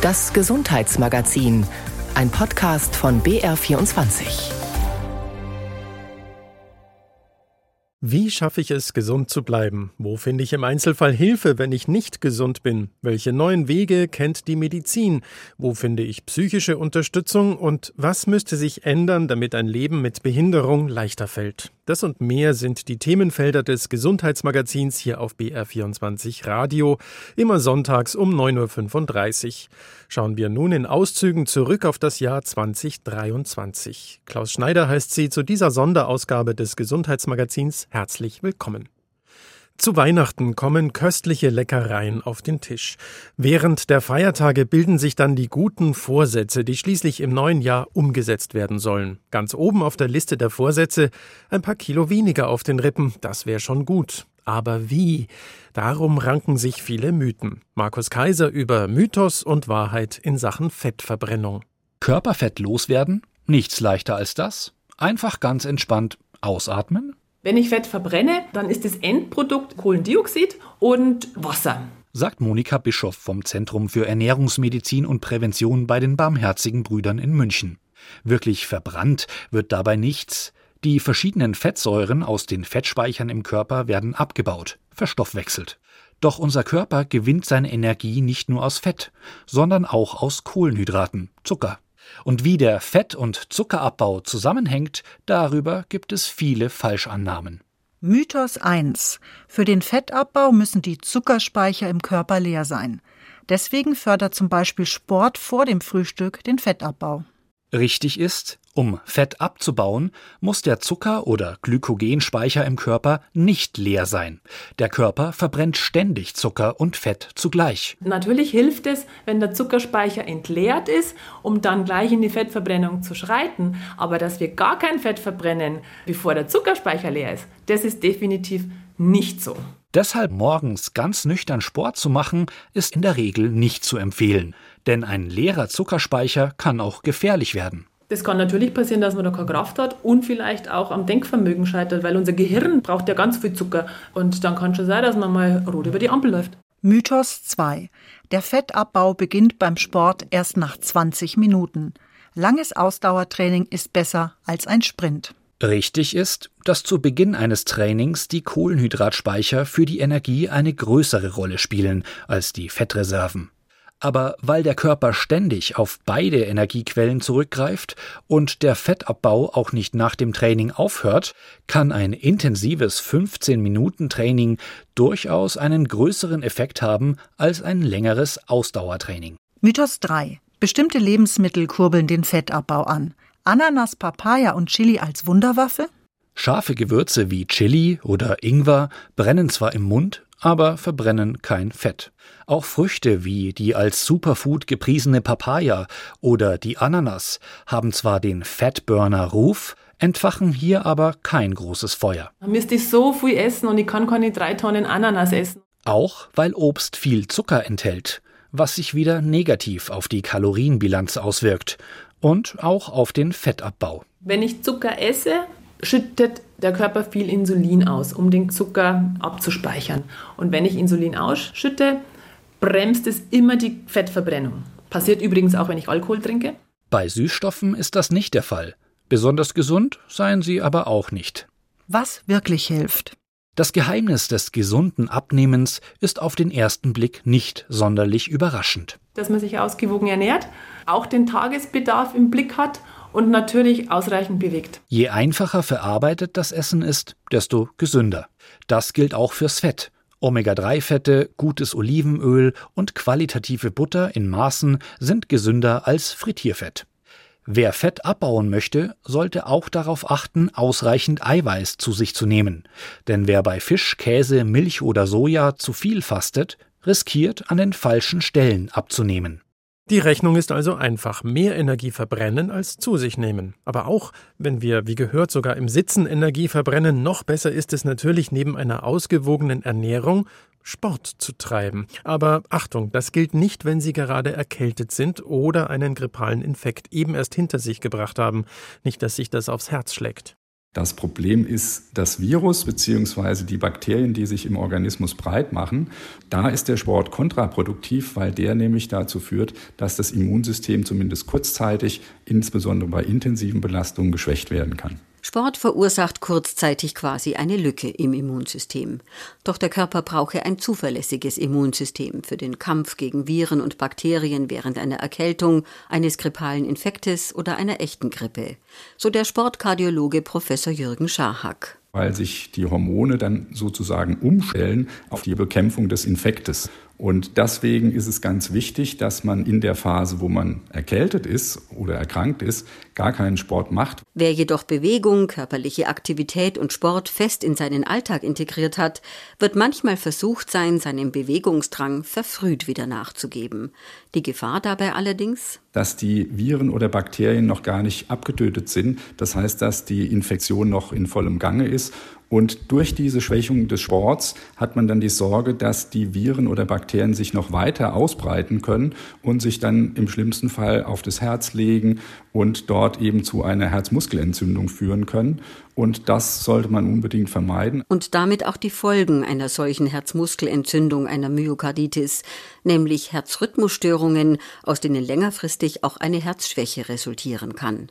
Das Gesundheitsmagazin, ein Podcast von BR24. Wie schaffe ich es, gesund zu bleiben? Wo finde ich im Einzelfall Hilfe, wenn ich nicht gesund bin? Welche neuen Wege kennt die Medizin? Wo finde ich psychische Unterstützung? Und was müsste sich ändern, damit ein Leben mit Behinderung leichter fällt? Das und mehr sind die Themenfelder des Gesundheitsmagazins hier auf BR24 Radio, immer sonntags um 9.35 Uhr. Schauen wir nun in Auszügen zurück auf das Jahr 2023. Klaus Schneider heißt Sie zu dieser Sonderausgabe des Gesundheitsmagazins herzlich willkommen. Zu Weihnachten kommen köstliche Leckereien auf den Tisch. Während der Feiertage bilden sich dann die guten Vorsätze, die schließlich im neuen Jahr umgesetzt werden sollen. Ganz oben auf der Liste der Vorsätze ein paar Kilo weniger auf den Rippen, das wäre schon gut. Aber wie? Darum ranken sich viele Mythen. Markus Kaiser über Mythos und Wahrheit in Sachen Fettverbrennung. Körperfett loswerden? Nichts leichter als das. Einfach ganz entspannt ausatmen, wenn ich Fett verbrenne, dann ist das Endprodukt Kohlendioxid und Wasser. Sagt Monika Bischoff vom Zentrum für Ernährungsmedizin und Prävention bei den Barmherzigen Brüdern in München. Wirklich verbrannt wird dabei nichts. Die verschiedenen Fettsäuren aus den Fettspeichern im Körper werden abgebaut, verstoffwechselt. Doch unser Körper gewinnt seine Energie nicht nur aus Fett, sondern auch aus Kohlenhydraten, Zucker. Und wie der Fett- und Zuckerabbau zusammenhängt, darüber gibt es viele Falschannahmen. Mythos 1. Für den Fettabbau müssen die Zuckerspeicher im Körper leer sein. Deswegen fördert zum Beispiel Sport vor dem Frühstück den Fettabbau. Richtig ist, um Fett abzubauen, muss der Zucker- oder Glykogenspeicher im Körper nicht leer sein. Der Körper verbrennt ständig Zucker und Fett zugleich. Natürlich hilft es, wenn der Zuckerspeicher entleert ist, um dann gleich in die Fettverbrennung zu schreiten. Aber dass wir gar kein Fett verbrennen, bevor der Zuckerspeicher leer ist, das ist definitiv nicht so. Deshalb morgens ganz nüchtern Sport zu machen, ist in der Regel nicht zu empfehlen. Denn ein leerer Zuckerspeicher kann auch gefährlich werden. Das kann natürlich passieren, dass man da keine Kraft hat und vielleicht auch am Denkvermögen scheitert, weil unser Gehirn braucht ja ganz viel Zucker. Und dann kann schon sein, dass man mal rot über die Ampel läuft. Mythos 2. Der Fettabbau beginnt beim Sport erst nach 20 Minuten. Langes Ausdauertraining ist besser als ein Sprint. Richtig ist, dass zu Beginn eines Trainings die Kohlenhydratspeicher für die Energie eine größere Rolle spielen als die Fettreserven. Aber weil der Körper ständig auf beide Energiequellen zurückgreift und der Fettabbau auch nicht nach dem Training aufhört, kann ein intensives 15-Minuten-Training durchaus einen größeren Effekt haben als ein längeres Ausdauertraining. Mythos 3. Bestimmte Lebensmittel kurbeln den Fettabbau an. Ananas, Papaya und Chili als Wunderwaffe? Scharfe Gewürze wie Chili oder Ingwer brennen zwar im Mund, aber verbrennen kein Fett. Auch Früchte wie die als Superfood gepriesene Papaya oder die Ananas haben zwar den Fatburner-Ruf, entfachen hier aber kein großes Feuer. Man müsste so viel essen und ich kann keine drei Tonnen Ananas essen. Auch weil Obst viel Zucker enthält, was sich wieder negativ auf die Kalorienbilanz auswirkt und auch auf den Fettabbau. Wenn ich Zucker esse, schüttet der Körper viel Insulin aus, um den Zucker abzuspeichern. Und wenn ich Insulin ausschütte, bremst es immer die Fettverbrennung. Passiert übrigens auch, wenn ich Alkohol trinke. Bei Süßstoffen ist das nicht der Fall. Besonders gesund seien sie aber auch nicht. Was wirklich hilft. Das Geheimnis des gesunden Abnehmens ist auf den ersten Blick nicht sonderlich überraschend. Dass man sich ausgewogen ernährt, auch den Tagesbedarf im Blick hat und natürlich ausreichend bewegt. Je einfacher verarbeitet das Essen ist, desto gesünder. Das gilt auch fürs Fett. Omega-3-Fette, gutes Olivenöl und qualitative Butter in Maßen sind gesünder als Frittierfett. Wer Fett abbauen möchte, sollte auch darauf achten, ausreichend Eiweiß zu sich zu nehmen. Denn wer bei Fisch, Käse, Milch oder Soja zu viel fastet, riskiert an den falschen Stellen abzunehmen. Die Rechnung ist also einfach mehr Energie verbrennen als zu sich nehmen. Aber auch, wenn wir, wie gehört, sogar im Sitzen Energie verbrennen, noch besser ist es natürlich neben einer ausgewogenen Ernährung Sport zu treiben. Aber Achtung, das gilt nicht, wenn Sie gerade erkältet sind oder einen grippalen Infekt eben erst hinter sich gebracht haben. Nicht, dass sich das aufs Herz schlägt. Das Problem ist das Virus bzw. die Bakterien, die sich im Organismus breit machen. Da ist der Sport kontraproduktiv, weil der nämlich dazu führt, dass das Immunsystem zumindest kurzzeitig, insbesondere bei intensiven Belastungen, geschwächt werden kann. Sport verursacht kurzzeitig quasi eine Lücke im Immunsystem. Doch der Körper brauche ein zuverlässiges Immunsystem für den Kampf gegen Viren und Bakterien während einer Erkältung, eines grippalen Infektes oder einer echten Grippe. So der Sportkardiologe Professor Jürgen Scharhack weil sich die Hormone dann sozusagen umstellen auf die Bekämpfung des Infektes. Und deswegen ist es ganz wichtig, dass man in der Phase, wo man erkältet ist oder erkrankt ist, gar keinen Sport macht. Wer jedoch Bewegung, körperliche Aktivität und Sport fest in seinen Alltag integriert hat, wird manchmal versucht sein, seinem Bewegungsdrang verfrüht wieder nachzugeben. Die Gefahr dabei allerdings? Dass die Viren oder Bakterien noch gar nicht abgetötet sind. Das heißt, dass die Infektion noch in vollem Gange ist und durch diese Schwächung des Sports hat man dann die Sorge, dass die Viren oder Bakterien sich noch weiter ausbreiten können und sich dann im schlimmsten Fall auf das Herz legen und dort eben zu einer Herzmuskelentzündung führen können. Und das sollte man unbedingt vermeiden. Und damit auch die Folgen einer solchen Herzmuskelentzündung, einer Myokarditis, nämlich Herzrhythmusstörungen, aus denen längerfristig auch eine Herzschwäche resultieren kann.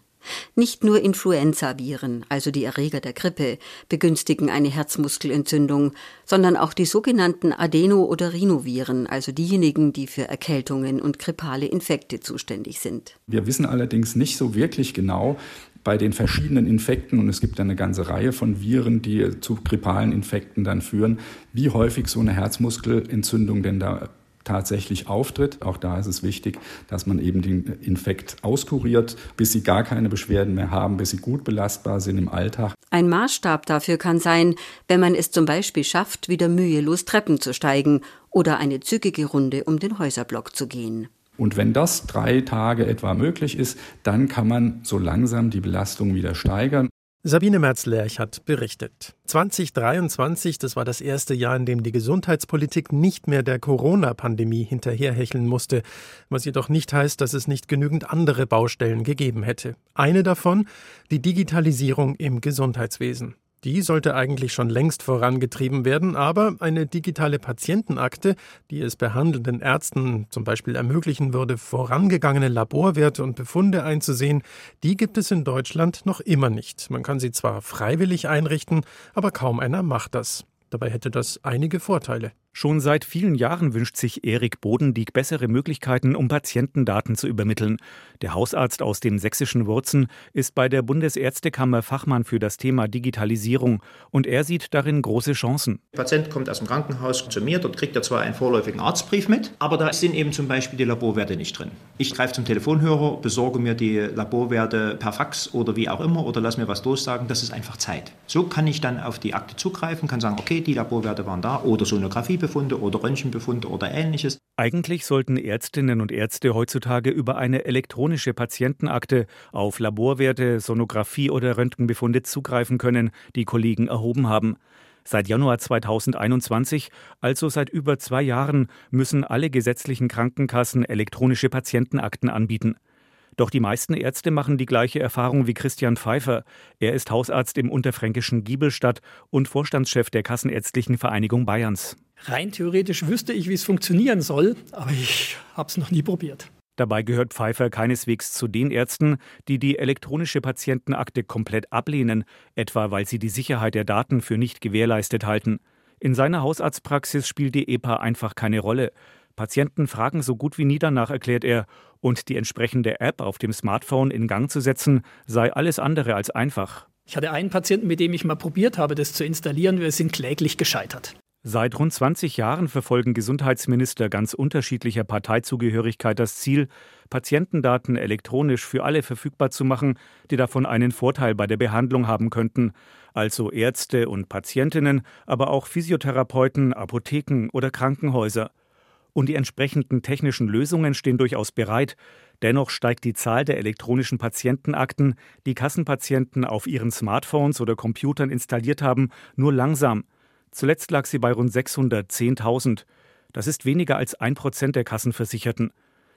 Nicht nur Influenzaviren, also die Erreger der Grippe, begünstigen eine Herzmuskelentzündung, sondern auch die sogenannten Adeno- oder Rhinoviren, also diejenigen, die für Erkältungen und grippale Infekte zuständig sind. Wir wissen allerdings nicht so wirklich genau, bei den verschiedenen Infekten, und es gibt eine ganze Reihe von Viren, die zu grippalen Infekten dann führen, wie häufig so eine Herzmuskelentzündung denn da tatsächlich auftritt. Auch da ist es wichtig, dass man eben den Infekt auskuriert, bis sie gar keine Beschwerden mehr haben, bis sie gut belastbar sind im Alltag. Ein Maßstab dafür kann sein, wenn man es zum Beispiel schafft, wieder mühelos Treppen zu steigen oder eine zügige Runde um den Häuserblock zu gehen. Und wenn das drei Tage etwa möglich ist, dann kann man so langsam die Belastung wieder steigern. Sabine Merz-Lerch hat berichtet. 2023, das war das erste Jahr, in dem die Gesundheitspolitik nicht mehr der Corona-Pandemie hinterherhecheln musste, was jedoch nicht heißt, dass es nicht genügend andere Baustellen gegeben hätte. Eine davon, die Digitalisierung im Gesundheitswesen. Die sollte eigentlich schon längst vorangetrieben werden, aber eine digitale Patientenakte, die es behandelnden Ärzten zum Beispiel ermöglichen würde, vorangegangene Laborwerte und Befunde einzusehen, die gibt es in Deutschland noch immer nicht. Man kann sie zwar freiwillig einrichten, aber kaum einer macht das. Dabei hätte das einige Vorteile. Schon seit vielen Jahren wünscht sich Erik Bodendieck bessere Möglichkeiten, um Patientendaten zu übermitteln. Der Hausarzt aus den sächsischen Wurzen ist bei der Bundesärztekammer Fachmann für das Thema Digitalisierung und er sieht darin große Chancen. Der Patient kommt aus dem Krankenhaus zu mir, dort kriegt er zwar einen vorläufigen Arztbrief mit, aber da sind eben zum Beispiel die Laborwerte nicht drin. Ich greife zum Telefonhörer, besorge mir die Laborwerte per Fax oder wie auch immer oder lass mir was durchsagen, das ist einfach Zeit. So kann ich dann auf die Akte zugreifen, kann sagen, okay, die Laborwerte waren da oder Sonographie Befunde oder Röntgenbefunde oder ähnliches. Eigentlich sollten Ärztinnen und Ärzte heutzutage über eine elektronische Patientenakte auf Laborwerte, Sonographie oder Röntgenbefunde zugreifen können, die Kollegen erhoben haben. Seit Januar 2021, also seit über zwei Jahren, müssen alle gesetzlichen Krankenkassen elektronische Patientenakten anbieten. Doch die meisten Ärzte machen die gleiche Erfahrung wie Christian Pfeiffer. Er ist Hausarzt im unterfränkischen Giebelstadt und Vorstandschef der Kassenärztlichen Vereinigung Bayerns. Rein theoretisch wüsste ich, wie es funktionieren soll, aber ich habe es noch nie probiert. Dabei gehört Pfeiffer keineswegs zu den Ärzten, die die elektronische Patientenakte komplett ablehnen, etwa weil sie die Sicherheit der Daten für nicht gewährleistet halten. In seiner Hausarztpraxis spielt die EPA einfach keine Rolle. Patienten fragen so gut wie nie danach, erklärt er, und die entsprechende App auf dem Smartphone in Gang zu setzen, sei alles andere als einfach. Ich hatte einen Patienten, mit dem ich mal probiert habe, das zu installieren. Wir sind kläglich gescheitert. Seit rund 20 Jahren verfolgen Gesundheitsminister ganz unterschiedlicher Parteizugehörigkeit das Ziel, Patientendaten elektronisch für alle verfügbar zu machen, die davon einen Vorteil bei der Behandlung haben könnten, also Ärzte und Patientinnen, aber auch Physiotherapeuten, Apotheken oder Krankenhäuser. Und die entsprechenden technischen Lösungen stehen durchaus bereit. Dennoch steigt die Zahl der elektronischen Patientenakten, die Kassenpatienten auf ihren Smartphones oder Computern installiert haben, nur langsam. Zuletzt lag sie bei rund 610.000. Das ist weniger als ein Prozent der Kassenversicherten.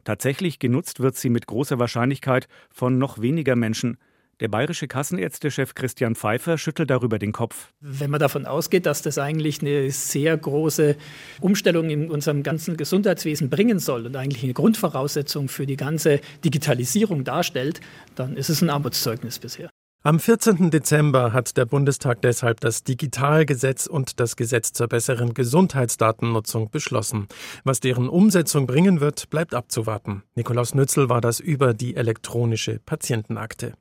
Tatsächlich genutzt wird sie mit großer Wahrscheinlichkeit von noch weniger Menschen. Der bayerische Kassenärztechef Christian Pfeiffer schüttelt darüber den Kopf. Wenn man davon ausgeht, dass das eigentlich eine sehr große Umstellung in unserem ganzen Gesundheitswesen bringen soll und eigentlich eine Grundvoraussetzung für die ganze Digitalisierung darstellt, dann ist es ein Armutszeugnis bisher. Am 14. Dezember hat der Bundestag deshalb das Digitalgesetz und das Gesetz zur besseren Gesundheitsdatennutzung beschlossen. Was deren Umsetzung bringen wird, bleibt abzuwarten. Nikolaus Nützel war das über die elektronische Patientenakte.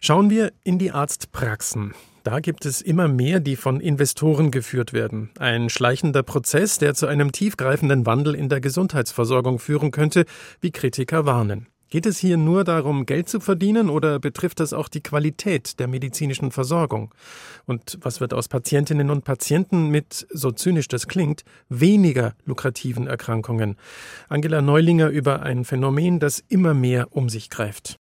Schauen wir in die Arztpraxen. Da gibt es immer mehr, die von Investoren geführt werden. Ein schleichender Prozess, der zu einem tiefgreifenden Wandel in der Gesundheitsversorgung führen könnte, wie Kritiker warnen. Geht es hier nur darum, Geld zu verdienen oder betrifft das auch die Qualität der medizinischen Versorgung? Und was wird aus Patientinnen und Patienten mit, so zynisch das klingt, weniger lukrativen Erkrankungen? Angela Neulinger über ein Phänomen, das immer mehr um sich greift.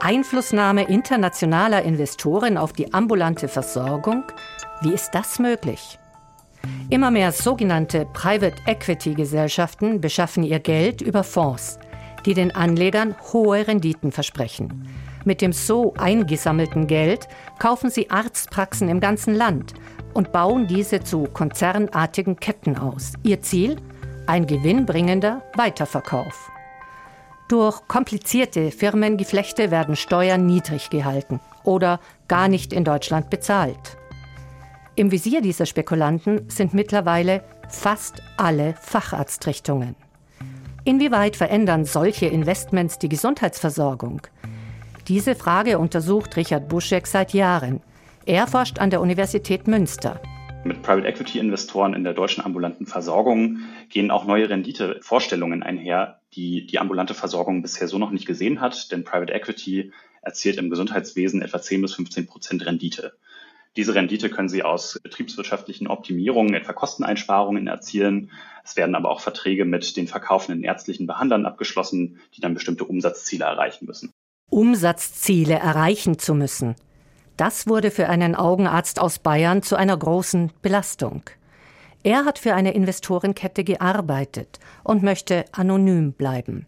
Einflussnahme internationaler Investoren auf die ambulante Versorgung? Wie ist das möglich? Immer mehr sogenannte Private Equity Gesellschaften beschaffen ihr Geld über Fonds die den Anlegern hohe Renditen versprechen. Mit dem so eingesammelten Geld kaufen sie Arztpraxen im ganzen Land und bauen diese zu konzernartigen Ketten aus. Ihr Ziel? Ein gewinnbringender Weiterverkauf. Durch komplizierte Firmengeflechte werden Steuern niedrig gehalten oder gar nicht in Deutschland bezahlt. Im Visier dieser Spekulanten sind mittlerweile fast alle Facharztrichtungen. Inwieweit verändern solche Investments die Gesundheitsversorgung? Diese Frage untersucht Richard Buschek seit Jahren. Er forscht an der Universität Münster. Mit Private Equity Investoren in der deutschen ambulanten Versorgung gehen auch neue Renditevorstellungen einher, die die ambulante Versorgung bisher so noch nicht gesehen hat, denn Private Equity erzielt im Gesundheitswesen etwa 10 bis 15 Prozent Rendite. Diese Rendite können Sie aus betriebswirtschaftlichen Optimierungen, etwa Kosteneinsparungen erzielen. Es werden aber auch Verträge mit den verkaufenden ärztlichen Behandlern abgeschlossen, die dann bestimmte Umsatzziele erreichen müssen. Umsatzziele erreichen zu müssen. Das wurde für einen Augenarzt aus Bayern zu einer großen Belastung. Er hat für eine Investorenkette gearbeitet und möchte anonym bleiben.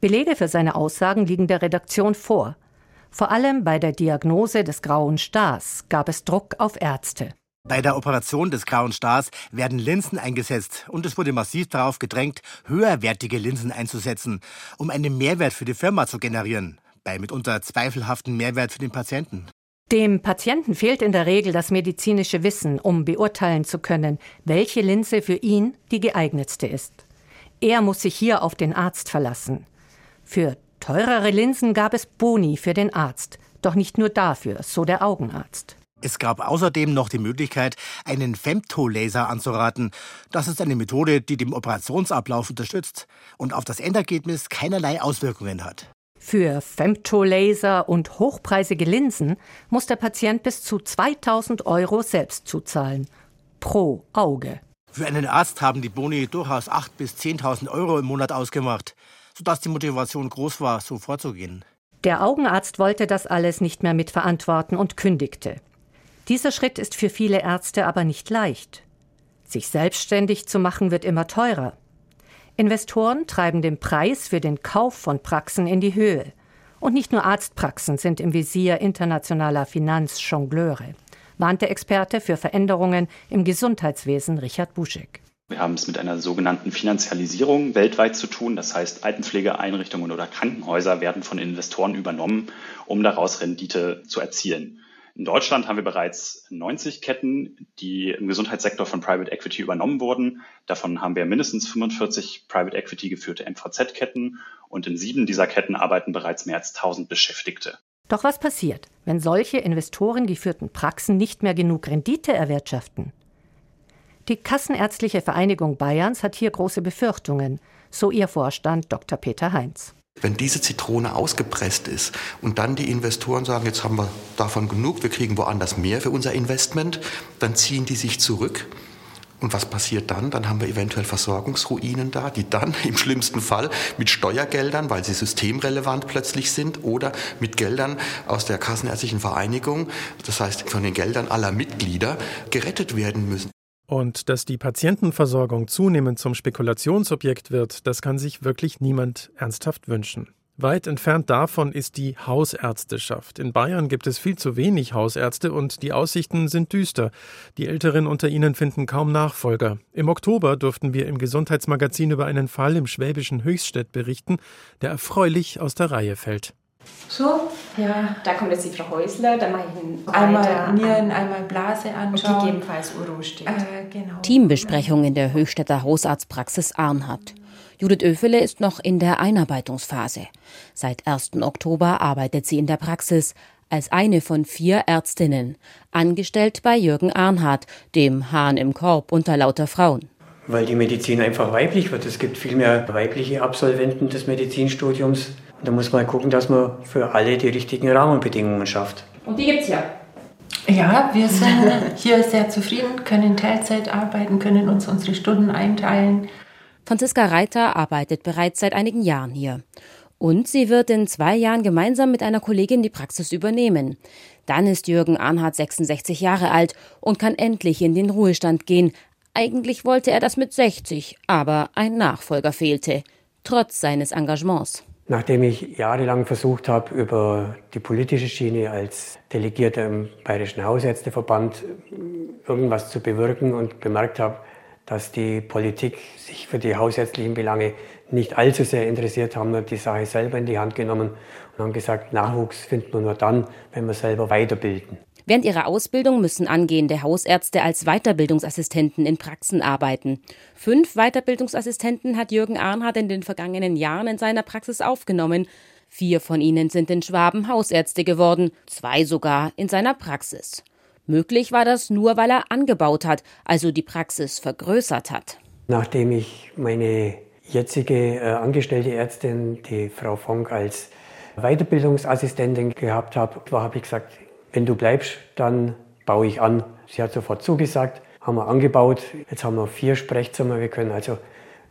Belege für seine Aussagen liegen der Redaktion vor. Vor allem bei der Diagnose des grauen Stars gab es Druck auf Ärzte. Bei der Operation des grauen Stars werden Linsen eingesetzt und es wurde massiv darauf gedrängt, höherwertige Linsen einzusetzen, um einen Mehrwert für die Firma zu generieren, bei mitunter zweifelhaften Mehrwert für den Patienten. Dem Patienten fehlt in der Regel das medizinische Wissen, um beurteilen zu können, welche Linse für ihn die geeignetste ist. Er muss sich hier auf den Arzt verlassen. Für Teurere Linsen gab es Boni für den Arzt, doch nicht nur dafür, so der Augenarzt. Es gab außerdem noch die Möglichkeit, einen Femtolaser anzuraten. Das ist eine Methode, die den Operationsablauf unterstützt und auf das Endergebnis keinerlei Auswirkungen hat. Für Femtolaser und hochpreisige Linsen muss der Patient bis zu 2000 Euro selbst zuzahlen. Pro Auge. Für einen Arzt haben die Boni durchaus 8.000 bis 10.000 Euro im Monat ausgemacht sodass die Motivation groß war, so vorzugehen. Der Augenarzt wollte das alles nicht mehr mitverantworten und kündigte. Dieser Schritt ist für viele Ärzte aber nicht leicht. Sich selbstständig zu machen wird immer teurer. Investoren treiben den Preis für den Kauf von Praxen in die Höhe. Und nicht nur Arztpraxen sind im Visier internationaler Finanzjongleure, warnt der Experte für Veränderungen im Gesundheitswesen Richard Buschek. Wir haben es mit einer sogenannten Finanzialisierung weltweit zu tun. Das heißt, Altenpflegeeinrichtungen oder Krankenhäuser werden von Investoren übernommen, um daraus Rendite zu erzielen. In Deutschland haben wir bereits 90 Ketten, die im Gesundheitssektor von Private Equity übernommen wurden. Davon haben wir mindestens 45 Private Equity geführte MVZ-Ketten und in sieben dieser Ketten arbeiten bereits mehr als 1000 Beschäftigte. Doch was passiert, wenn solche investorengeführten Praxen nicht mehr genug Rendite erwirtschaften? Die Kassenärztliche Vereinigung Bayerns hat hier große Befürchtungen, so ihr Vorstand Dr. Peter Heinz. Wenn diese Zitrone ausgepresst ist und dann die Investoren sagen, jetzt haben wir davon genug, wir kriegen woanders mehr für unser Investment, dann ziehen die sich zurück. Und was passiert dann? Dann haben wir eventuell Versorgungsruinen da, die dann im schlimmsten Fall mit Steuergeldern, weil sie systemrelevant plötzlich sind, oder mit Geldern aus der Kassenärztlichen Vereinigung, das heißt von den Geldern aller Mitglieder, gerettet werden müssen. Und dass die Patientenversorgung zunehmend zum Spekulationsobjekt wird, das kann sich wirklich niemand ernsthaft wünschen. Weit entfernt davon ist die Hausärzteschaft. In Bayern gibt es viel zu wenig Hausärzte und die Aussichten sind düster. Die Älteren unter ihnen finden kaum Nachfolger. Im Oktober durften wir im Gesundheitsmagazin über einen Fall im schwäbischen Höchststädt berichten, der erfreulich aus der Reihe fällt. So, ja. Da kommt jetzt die Frau Häusler, dann mache ich einen Einmal Nieren, einmal Blase anschauen. Und gegebenenfalls Urostet. Äh, genau. Teambesprechung in der Höchstädter Hausarztpraxis Arnhardt. Judith Öfele ist noch in der Einarbeitungsphase. Seit 1. Oktober arbeitet sie in der Praxis als eine von vier Ärztinnen, angestellt bei Jürgen Arnhardt, dem Hahn im Korb unter lauter Frauen. Weil die Medizin einfach weiblich wird. Es gibt viel mehr weibliche Absolventen des Medizinstudiums. Da muss man gucken, dass man für alle die richtigen Rahmenbedingungen schafft. Und die gibt's ja. Ja, wir sind hier sehr zufrieden, können Teilzeit arbeiten, können uns unsere Stunden einteilen. Franziska Reiter arbeitet bereits seit einigen Jahren hier. Und sie wird in zwei Jahren gemeinsam mit einer Kollegin die Praxis übernehmen. Dann ist Jürgen Arnhardt 66 Jahre alt und kann endlich in den Ruhestand gehen. Eigentlich wollte er das mit 60, aber ein Nachfolger fehlte, trotz seines Engagements. Nachdem ich jahrelang versucht habe, über die politische Schiene als Delegierter im Bayerischen Hausärzteverband irgendwas zu bewirken und bemerkt habe, dass die Politik sich für die hausärztlichen Belange nicht allzu sehr interessiert, haben wir die Sache selber in die Hand genommen und haben gesagt, Nachwuchs finden wir nur dann, wenn wir selber weiterbilden. Während ihrer Ausbildung müssen angehende Hausärzte als Weiterbildungsassistenten in Praxen arbeiten. Fünf Weiterbildungsassistenten hat Jürgen Arnhardt in den vergangenen Jahren in seiner Praxis aufgenommen. Vier von ihnen sind in Schwaben Hausärzte geworden, zwei sogar in seiner Praxis. Möglich war das nur, weil er angebaut hat, also die Praxis vergrößert hat. Nachdem ich meine jetzige äh, angestellte Ärztin, die Frau Fonk, als Weiterbildungsassistentin gehabt habe, habe ich gesagt, wenn du bleibst, dann baue ich an. Sie hat sofort zugesagt, haben wir angebaut. Jetzt haben wir vier Sprechzimmer. Wir können also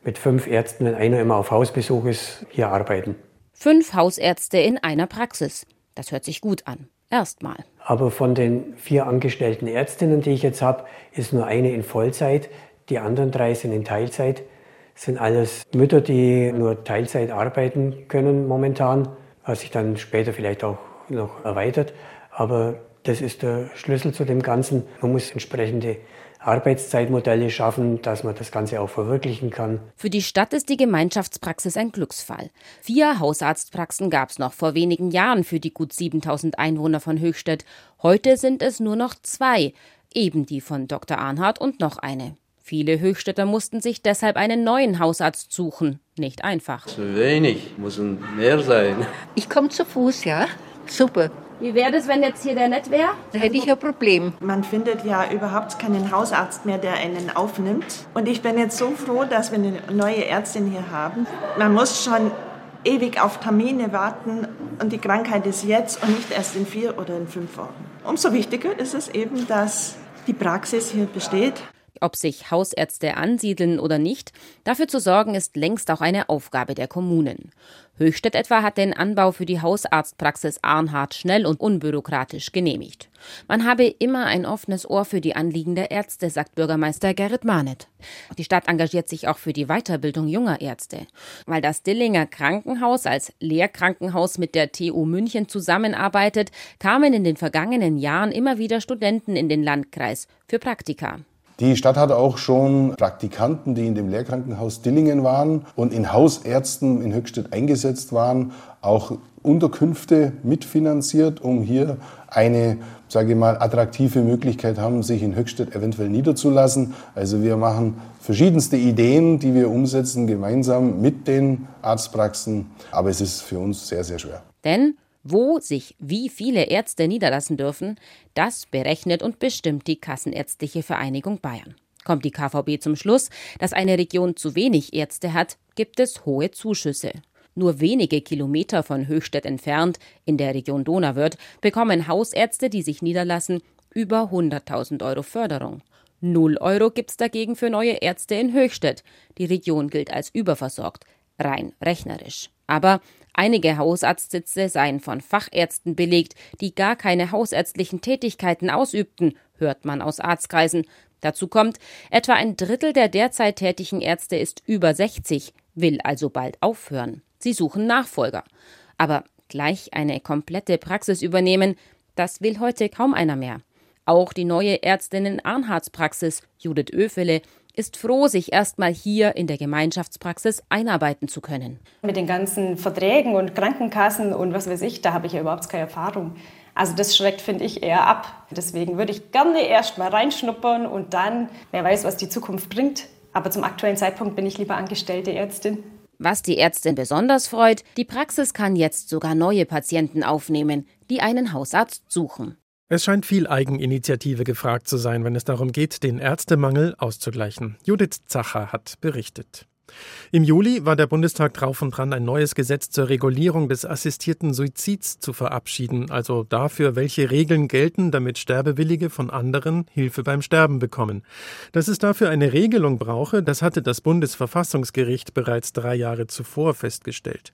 mit fünf Ärzten, wenn einer immer auf Hausbesuch ist, hier arbeiten. Fünf Hausärzte in einer Praxis. Das hört sich gut an. Erstmal. Aber von den vier angestellten Ärztinnen, die ich jetzt habe, ist nur eine in Vollzeit. Die anderen drei sind in Teilzeit. Das sind alles Mütter, die nur Teilzeit arbeiten können momentan, was sich dann später vielleicht auch noch erweitert. Aber das ist der Schlüssel zu dem Ganzen. Man muss entsprechende Arbeitszeitmodelle schaffen, dass man das Ganze auch verwirklichen kann. Für die Stadt ist die Gemeinschaftspraxis ein Glücksfall. Vier Hausarztpraxen gab es noch vor wenigen Jahren für die gut 7000 Einwohner von Höchstädt. Heute sind es nur noch zwei, eben die von Dr. Arnhardt und noch eine. Viele Höchstädter mussten sich deshalb einen neuen Hausarzt suchen. Nicht einfach. Zu wenig, muss mehr sein. Ich komme zu Fuß, ja. Super. Wie wäre das, wenn jetzt hier der nett wäre? Da hätte ich ein Problem. Man findet ja überhaupt keinen Hausarzt mehr, der einen aufnimmt. Und ich bin jetzt so froh, dass wir eine neue Ärztin hier haben. Man muss schon ewig auf Termine warten und die Krankheit ist jetzt und nicht erst in vier oder in fünf Wochen. Umso wichtiger ist es eben, dass die Praxis hier besteht ob sich Hausärzte ansiedeln oder nicht, dafür zu sorgen ist längst auch eine Aufgabe der Kommunen. Höchstädt etwa hat den Anbau für die Hausarztpraxis Arnhardt schnell und unbürokratisch genehmigt. Man habe immer ein offenes Ohr für die Anliegen der Ärzte, sagt Bürgermeister Gerrit Mahnet. Die Stadt engagiert sich auch für die Weiterbildung junger Ärzte. Weil das Dillinger Krankenhaus als Lehrkrankenhaus mit der TU München zusammenarbeitet, kamen in den vergangenen Jahren immer wieder Studenten in den Landkreis für Praktika. Die Stadt hat auch schon Praktikanten, die in dem Lehrkrankenhaus Dillingen waren und in Hausärzten in Höchstadt eingesetzt waren, auch Unterkünfte mitfinanziert, um hier eine, sage ich mal, attraktive Möglichkeit haben, sich in Höchstadt eventuell niederzulassen. Also wir machen verschiedenste Ideen, die wir umsetzen, gemeinsam mit den Arztpraxen. Aber es ist für uns sehr, sehr schwer. Denn wo sich wie viele Ärzte niederlassen dürfen, das berechnet und bestimmt die Kassenärztliche Vereinigung Bayern. Kommt die KVB zum Schluss, dass eine Region zu wenig Ärzte hat, gibt es hohe Zuschüsse. Nur wenige Kilometer von Höchstädt entfernt, in der Region Donauwörth, bekommen Hausärzte, die sich niederlassen, über 100.000 Euro Förderung. Null Euro gibt's dagegen für neue Ärzte in Höchstädt. Die Region gilt als überversorgt, rein rechnerisch. Aber Einige Hausarztsitze seien von Fachärzten belegt, die gar keine hausärztlichen Tätigkeiten ausübten, hört man aus Arztkreisen. Dazu kommt, etwa ein Drittel der derzeit tätigen Ärzte ist über 60, will also bald aufhören. Sie suchen Nachfolger. Aber gleich eine komplette Praxis übernehmen, das will heute kaum einer mehr. Auch die neue Ärztin in Arnhards Praxis, Judith Öfele, ist froh, sich erstmal hier in der Gemeinschaftspraxis einarbeiten zu können. Mit den ganzen Verträgen und Krankenkassen und was weiß ich, da habe ich ja überhaupt keine Erfahrung. Also das schreckt, finde ich, eher ab. Deswegen würde ich gerne erst mal reinschnuppern und dann, wer weiß, was die Zukunft bringt. Aber zum aktuellen Zeitpunkt bin ich lieber angestellte Ärztin. Was die Ärztin besonders freut, die Praxis kann jetzt sogar neue Patienten aufnehmen, die einen Hausarzt suchen. Es scheint viel Eigeninitiative gefragt zu sein, wenn es darum geht, den Ärztemangel auszugleichen. Judith Zacher hat berichtet. Im Juli war der Bundestag drauf und dran, ein neues Gesetz zur Regulierung des assistierten Suizids zu verabschieden, also dafür, welche Regeln gelten, damit Sterbewillige von anderen Hilfe beim Sterben bekommen. Dass es dafür eine Regelung brauche, das hatte das Bundesverfassungsgericht bereits drei Jahre zuvor festgestellt.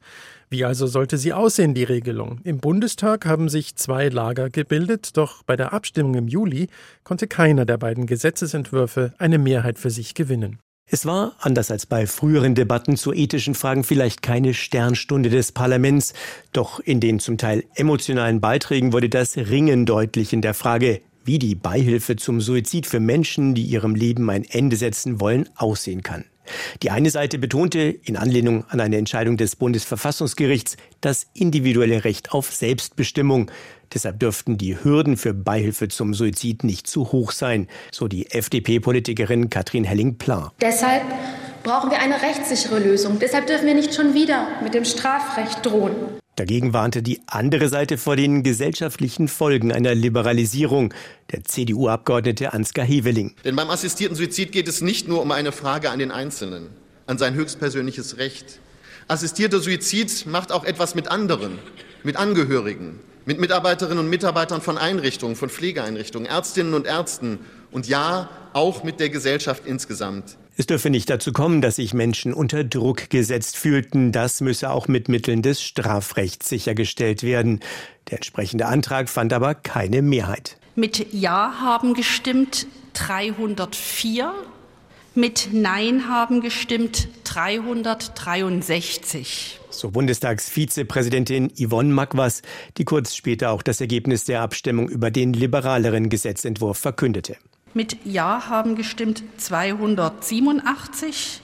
Wie also sollte sie aussehen, die Regelung? Im Bundestag haben sich zwei Lager gebildet, doch bei der Abstimmung im Juli konnte keiner der beiden Gesetzesentwürfe eine Mehrheit für sich gewinnen. Es war, anders als bei früheren Debatten zu ethischen Fragen, vielleicht keine Sternstunde des Parlaments, doch in den zum Teil emotionalen Beiträgen wurde das Ringen deutlich in der Frage, wie die Beihilfe zum Suizid für Menschen, die ihrem Leben ein Ende setzen wollen, aussehen kann. Die eine Seite betonte, in Anlehnung an eine Entscheidung des Bundesverfassungsgerichts, das individuelle Recht auf Selbstbestimmung. Deshalb dürften die Hürden für Beihilfe zum Suizid nicht zu hoch sein, so die FDP-Politikerin Katrin Helling-Plan. Deshalb brauchen wir eine rechtssichere Lösung. Deshalb dürfen wir nicht schon wieder mit dem Strafrecht drohen. Dagegen warnte die andere Seite vor den gesellschaftlichen Folgen einer Liberalisierung, der CDU-Abgeordnete Ansgar Heveling. Denn beim assistierten Suizid geht es nicht nur um eine Frage an den Einzelnen, an sein höchstpersönliches Recht. Assistierter Suizid macht auch etwas mit anderen, mit Angehörigen, mit Mitarbeiterinnen und Mitarbeitern von Einrichtungen, von Pflegeeinrichtungen, Ärztinnen und Ärzten und ja, auch mit der Gesellschaft insgesamt. Es dürfe nicht dazu kommen, dass sich Menschen unter Druck gesetzt fühlten. Das müsse auch mit Mitteln des Strafrechts sichergestellt werden. Der entsprechende Antrag fand aber keine Mehrheit. Mit Ja haben gestimmt 304, mit Nein haben gestimmt 363. So Bundestagsvizepräsidentin Yvonne Magwas, die kurz später auch das Ergebnis der Abstimmung über den liberaleren Gesetzentwurf verkündete. Mit Ja haben gestimmt 287,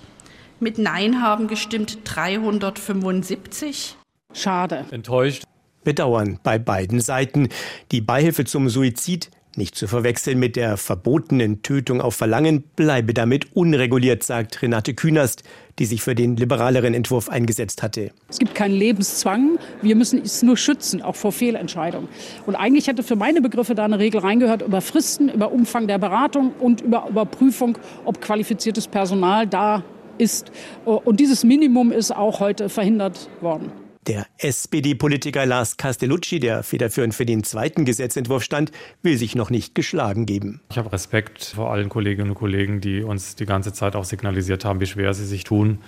mit Nein haben gestimmt 375. Schade. Enttäuscht. Bedauern bei beiden Seiten. Die Beihilfe zum Suizid nicht zu verwechseln mit der verbotenen Tötung auf Verlangen, bleibe damit unreguliert, sagt Renate Künast, die sich für den liberaleren Entwurf eingesetzt hatte. Es gibt keinen Lebenszwang. Wir müssen es nur schützen, auch vor Fehlentscheidungen. Und eigentlich hätte für meine Begriffe da eine Regel reingehört über Fristen, über Umfang der Beratung und über Überprüfung, ob qualifiziertes Personal da ist. Und dieses Minimum ist auch heute verhindert worden. Der SPD-Politiker Lars Castellucci, der federführend für den zweiten Gesetzentwurf stand, will sich noch nicht geschlagen geben. Ich habe Respekt vor allen Kolleginnen und Kollegen, die uns die ganze Zeit auch signalisiert haben, wie schwer sie sich tun.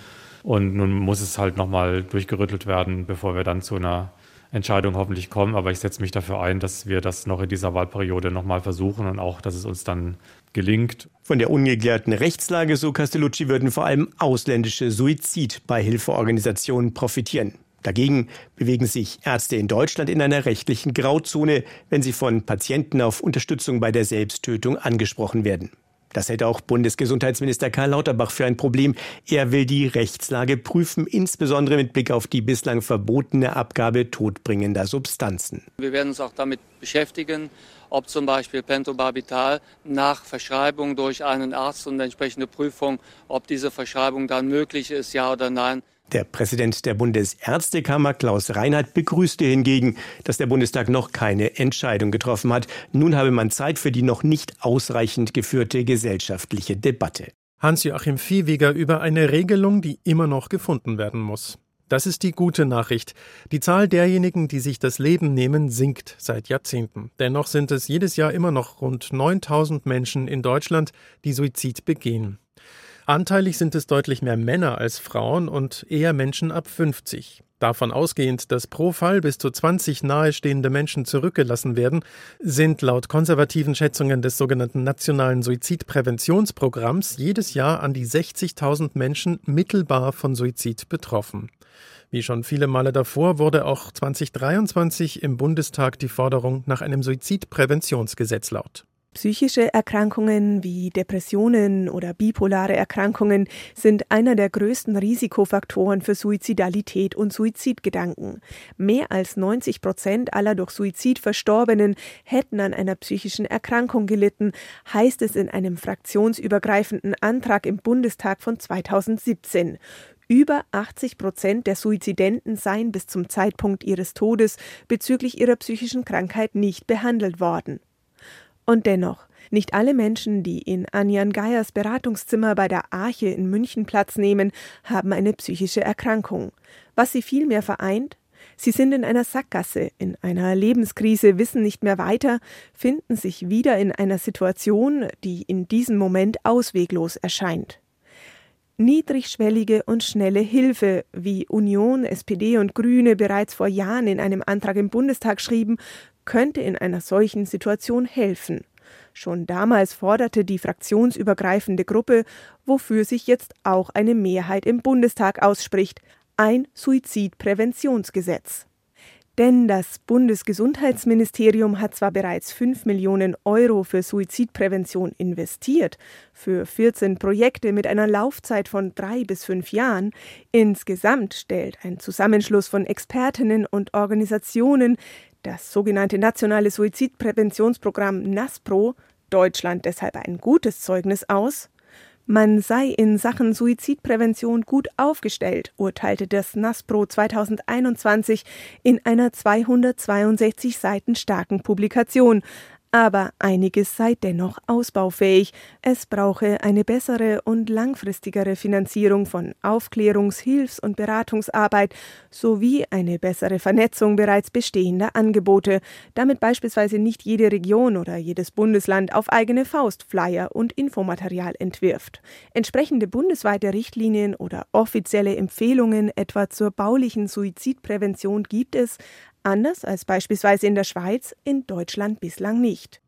Und nun muss es halt nochmal durchgerüttelt werden, bevor wir dann zu einer Entscheidung hoffentlich kommen. Aber ich setze mich dafür ein, dass wir das noch in dieser Wahlperiode nochmal versuchen und auch, dass es uns dann gelingt. Von der ungeklärten Rechtslage, so Castellucci, würden vor allem ausländische Suizidbeihilfeorganisationen profitieren. Dagegen bewegen sich Ärzte in Deutschland in einer rechtlichen Grauzone, wenn sie von Patienten auf Unterstützung bei der Selbsttötung angesprochen werden. Das hält auch Bundesgesundheitsminister Karl Lauterbach für ein Problem. Er will die Rechtslage prüfen, insbesondere mit Blick auf die bislang verbotene Abgabe todbringender Substanzen. Wir werden uns auch damit beschäftigen, ob zum Beispiel Pentobarbital nach Verschreibung durch einen Arzt und entsprechende Prüfung, ob diese Verschreibung dann möglich ist, ja oder nein. Der Präsident der Bundesärztekammer Klaus Reinhardt begrüßte hingegen, dass der Bundestag noch keine Entscheidung getroffen hat. Nun habe man Zeit für die noch nicht ausreichend geführte gesellschaftliche Debatte. Hans-Joachim Viehweger über eine Regelung, die immer noch gefunden werden muss. Das ist die gute Nachricht. Die Zahl derjenigen, die sich das Leben nehmen, sinkt seit Jahrzehnten. Dennoch sind es jedes Jahr immer noch rund 9000 Menschen in Deutschland, die Suizid begehen. Anteilig sind es deutlich mehr Männer als Frauen und eher Menschen ab 50. Davon ausgehend, dass pro Fall bis zu 20 nahestehende Menschen zurückgelassen werden, sind laut konservativen Schätzungen des sogenannten Nationalen Suizidpräventionsprogramms jedes Jahr an die 60.000 Menschen mittelbar von Suizid betroffen. Wie schon viele Male davor wurde auch 2023 im Bundestag die Forderung nach einem Suizidpräventionsgesetz laut. Psychische Erkrankungen wie Depressionen oder bipolare Erkrankungen sind einer der größten Risikofaktoren für Suizidalität und Suizidgedanken. Mehr als 90 Prozent aller durch Suizid Verstorbenen hätten an einer psychischen Erkrankung gelitten, heißt es in einem fraktionsübergreifenden Antrag im Bundestag von 2017. Über 80 Prozent der Suizidenten seien bis zum Zeitpunkt ihres Todes bezüglich ihrer psychischen Krankheit nicht behandelt worden. Und dennoch, nicht alle Menschen, die in Anjan Geiers Beratungszimmer bei der Arche in München Platz nehmen, haben eine psychische Erkrankung. Was sie vielmehr vereint, Sie sind in einer Sackgasse, in einer Lebenskrise, wissen nicht mehr weiter, finden sich wieder in einer Situation, die in diesem Moment ausweglos erscheint. Niedrigschwellige und schnelle Hilfe, wie Union, SPD und Grüne bereits vor Jahren in einem Antrag im Bundestag schrieben, könnte in einer solchen Situation helfen. Schon damals forderte die fraktionsübergreifende Gruppe, wofür sich jetzt auch eine Mehrheit im Bundestag ausspricht, ein Suizidpräventionsgesetz. Denn das Bundesgesundheitsministerium hat zwar bereits 5 Millionen Euro für Suizidprävention investiert, für 14 Projekte mit einer Laufzeit von drei bis fünf Jahren, insgesamt stellt ein Zusammenschluss von Expertinnen und Organisationen das sogenannte Nationale Suizidpräventionsprogramm NASPRO Deutschland deshalb ein gutes Zeugnis aus. Man sei in Sachen Suizidprävention gut aufgestellt, urteilte das NASPRO 2021 in einer 262 Seiten starken Publikation, aber einiges sei dennoch ausbaufähig. Es brauche eine bessere und langfristigere Finanzierung von Aufklärungs-, Hilfs- und Beratungsarbeit sowie eine bessere Vernetzung bereits bestehender Angebote, damit beispielsweise nicht jede Region oder jedes Bundesland auf eigene Faust Flyer und Infomaterial entwirft. Entsprechende bundesweite Richtlinien oder offizielle Empfehlungen etwa zur baulichen Suizidprävention gibt es, Anders als beispielsweise in der Schweiz, in Deutschland bislang nicht.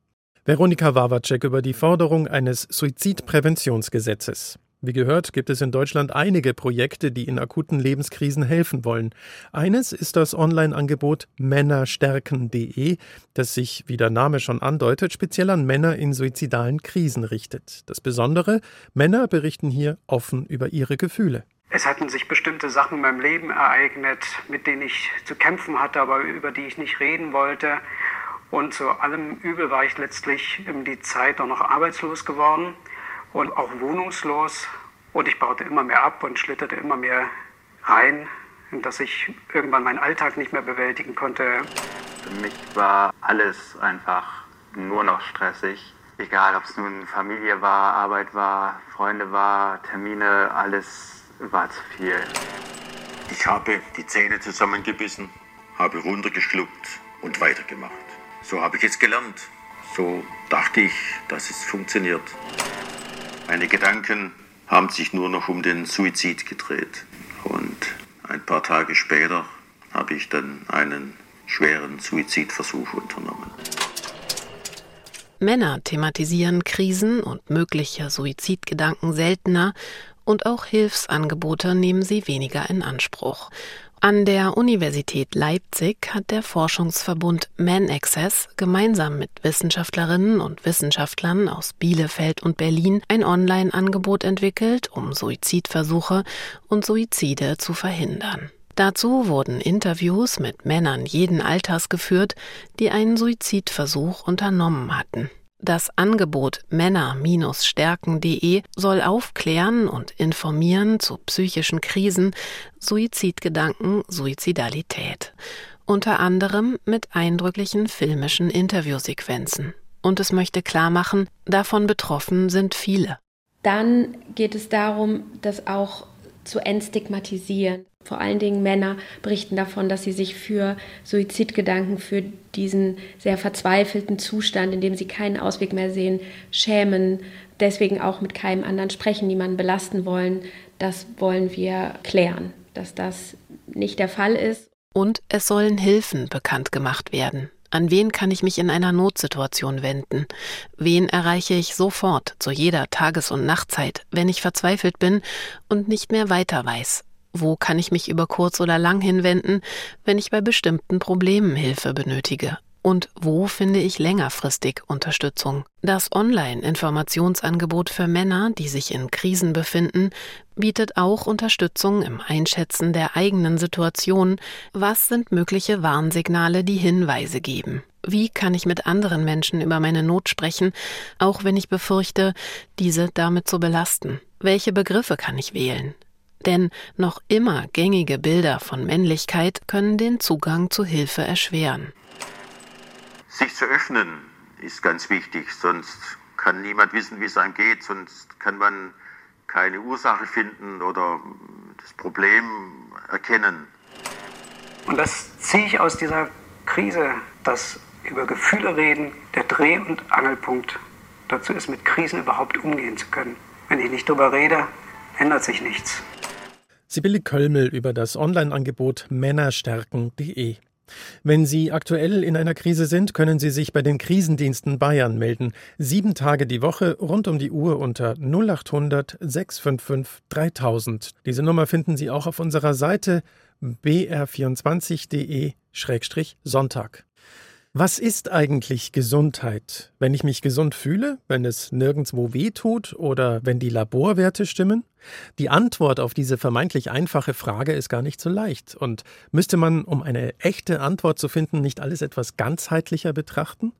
Veronika Wawacek über die Forderung eines Suizidpräventionsgesetzes. Wie gehört, gibt es in Deutschland einige Projekte, die in akuten Lebenskrisen helfen wollen. Eines ist das Online-Angebot männerstärken.de, das sich, wie der Name schon andeutet, speziell an Männer in suizidalen Krisen richtet. Das Besondere, Männer berichten hier offen über ihre Gefühle. Es hatten sich bestimmte Sachen in meinem Leben ereignet, mit denen ich zu kämpfen hatte, aber über die ich nicht reden wollte. Und zu allem Übel war ich letztlich in die Zeit auch noch arbeitslos geworden und auch wohnungslos. Und ich baute immer mehr ab und schlitterte immer mehr rein, dass ich irgendwann meinen Alltag nicht mehr bewältigen konnte. Für mich war alles einfach nur noch stressig. Egal, ob es nun Familie war, Arbeit war, Freunde war, Termine, alles war zu viel. Ich habe die Zähne zusammengebissen, habe runtergeschluckt und weitergemacht. So habe ich es gelernt. So dachte ich, dass es funktioniert. Meine Gedanken haben sich nur noch um den Suizid gedreht. Und ein paar Tage später habe ich dann einen schweren Suizidversuch unternommen. Männer thematisieren Krisen und mögliche Suizidgedanken seltener und auch Hilfsangebote nehmen sie weniger in Anspruch. An der Universität Leipzig hat der Forschungsverbund Man Access gemeinsam mit Wissenschaftlerinnen und Wissenschaftlern aus Bielefeld und Berlin ein Online-Angebot entwickelt, um Suizidversuche und Suizide zu verhindern. Dazu wurden Interviews mit Männern jeden Alters geführt, die einen Suizidversuch unternommen hatten. Das Angebot männer-stärken.de soll aufklären und informieren zu psychischen Krisen, Suizidgedanken, Suizidalität. Unter anderem mit eindrücklichen filmischen Interviewsequenzen. Und es möchte klar machen, davon betroffen sind viele. Dann geht es darum, dass auch zu entstigmatisieren. Vor allen Dingen Männer berichten davon, dass sie sich für Suizidgedanken, für diesen sehr verzweifelten Zustand, in dem sie keinen Ausweg mehr sehen, schämen, deswegen auch mit keinem anderen sprechen, niemanden belasten wollen. Das wollen wir klären, dass das nicht der Fall ist. Und es sollen Hilfen bekannt gemacht werden. An wen kann ich mich in einer Notsituation wenden? Wen erreiche ich sofort zu jeder Tages- und Nachtzeit, wenn ich verzweifelt bin und nicht mehr weiter weiß? Wo kann ich mich über kurz oder lang hinwenden, wenn ich bei bestimmten Problemen Hilfe benötige? Und wo finde ich längerfristig Unterstützung? Das Online-Informationsangebot für Männer, die sich in Krisen befinden, bietet auch Unterstützung im Einschätzen der eigenen Situation. Was sind mögliche Warnsignale, die Hinweise geben? Wie kann ich mit anderen Menschen über meine Not sprechen, auch wenn ich befürchte, diese damit zu belasten? Welche Begriffe kann ich wählen? Denn noch immer gängige Bilder von Männlichkeit können den Zugang zu Hilfe erschweren. Sich zu öffnen ist ganz wichtig, sonst kann niemand wissen, wie es einem geht, sonst kann man keine Ursache finden oder das Problem erkennen. Und das ziehe ich aus dieser Krise, dass über Gefühle reden der Dreh- und Angelpunkt dazu ist, mit Krisen überhaupt umgehen zu können. Wenn ich nicht darüber rede, ändert sich nichts. Sibylle Kölmel über das Online-Angebot männerstärken.de. Wenn Sie aktuell in einer Krise sind, können Sie sich bei den Krisendiensten Bayern melden. Sieben Tage die Woche, rund um die Uhr unter 0800 655 3000. Diese Nummer finden Sie auch auf unserer Seite br24.de-sonntag. Was ist eigentlich Gesundheit? Wenn ich mich gesund fühle, wenn es nirgendwo weh tut oder wenn die Laborwerte stimmen? Die Antwort auf diese vermeintlich einfache Frage ist gar nicht so leicht. Und müsste man, um eine echte Antwort zu finden, nicht alles etwas ganzheitlicher betrachten?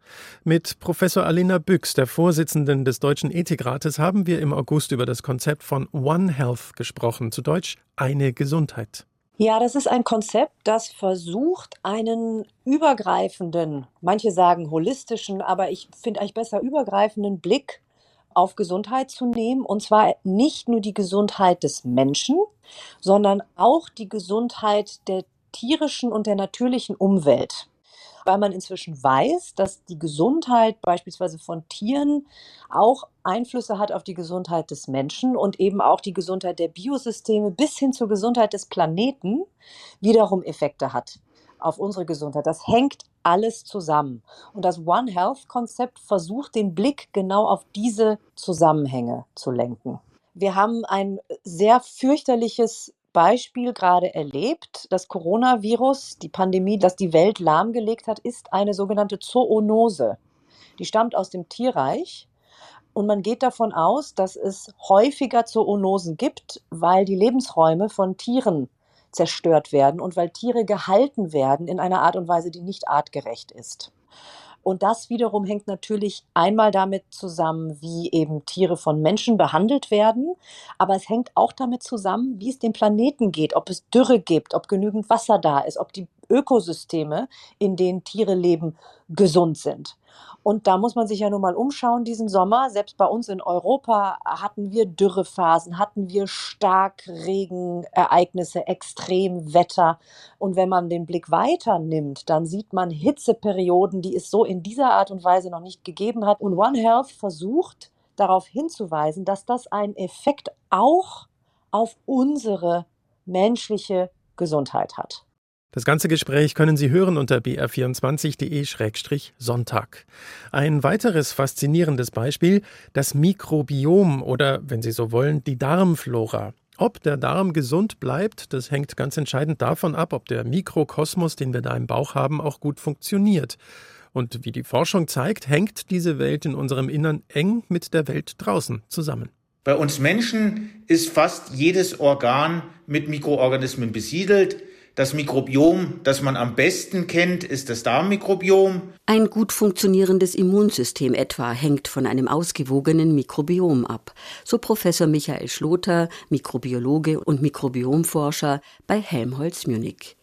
Mit Professor Alina Büchs, der Vorsitzenden des Deutschen Ethikrates, haben wir im August über das Konzept von One Health gesprochen, zu Deutsch eine Gesundheit. Ja, das ist ein Konzept, das versucht, einen übergreifenden, manche sagen holistischen, aber ich finde eigentlich besser übergreifenden Blick auf Gesundheit zu nehmen. Und zwar nicht nur die Gesundheit des Menschen, sondern auch die Gesundheit der tierischen und der natürlichen Umwelt weil man inzwischen weiß, dass die Gesundheit beispielsweise von Tieren auch Einflüsse hat auf die Gesundheit des Menschen und eben auch die Gesundheit der Biosysteme bis hin zur Gesundheit des Planeten wiederum Effekte hat auf unsere Gesundheit. Das hängt alles zusammen. Und das One Health-Konzept versucht, den Blick genau auf diese Zusammenhänge zu lenken. Wir haben ein sehr fürchterliches Beispiel gerade erlebt. Das Coronavirus, die Pandemie, das die Welt lahmgelegt hat, ist eine sogenannte Zoonose. Die stammt aus dem Tierreich. Und man geht davon aus, dass es häufiger Zoonosen gibt, weil die Lebensräume von Tieren zerstört werden und weil Tiere gehalten werden in einer Art und Weise, die nicht artgerecht ist. Und das wiederum hängt natürlich einmal damit zusammen, wie eben Tiere von Menschen behandelt werden, aber es hängt auch damit zusammen, wie es dem Planeten geht, ob es Dürre gibt, ob genügend Wasser da ist, ob die Ökosysteme, in denen Tiere leben, gesund sind. Und da muss man sich ja nun mal umschauen diesen Sommer. Selbst bei uns in Europa hatten wir Dürrephasen, hatten wir Starkregenereignisse, Extremwetter. Und wenn man den Blick weiter nimmt, dann sieht man Hitzeperioden, die es so in dieser Art und Weise noch nicht gegeben hat. Und One Health versucht darauf hinzuweisen, dass das einen Effekt auch auf unsere menschliche Gesundheit hat. Das ganze Gespräch können Sie hören unter br24.de-sonntag. Ein weiteres faszinierendes Beispiel, das Mikrobiom oder, wenn Sie so wollen, die Darmflora. Ob der Darm gesund bleibt, das hängt ganz entscheidend davon ab, ob der Mikrokosmos, den wir da im Bauch haben, auch gut funktioniert. Und wie die Forschung zeigt, hängt diese Welt in unserem Innern eng mit der Welt draußen zusammen. Bei uns Menschen ist fast jedes Organ mit Mikroorganismen besiedelt. Das Mikrobiom, das man am besten kennt, ist das Darmmikrobiom. Ein gut funktionierendes Immunsystem etwa hängt von einem ausgewogenen Mikrobiom ab, so Professor Michael Schloter, Mikrobiologe und Mikrobiomforscher bei Helmholtz Munich.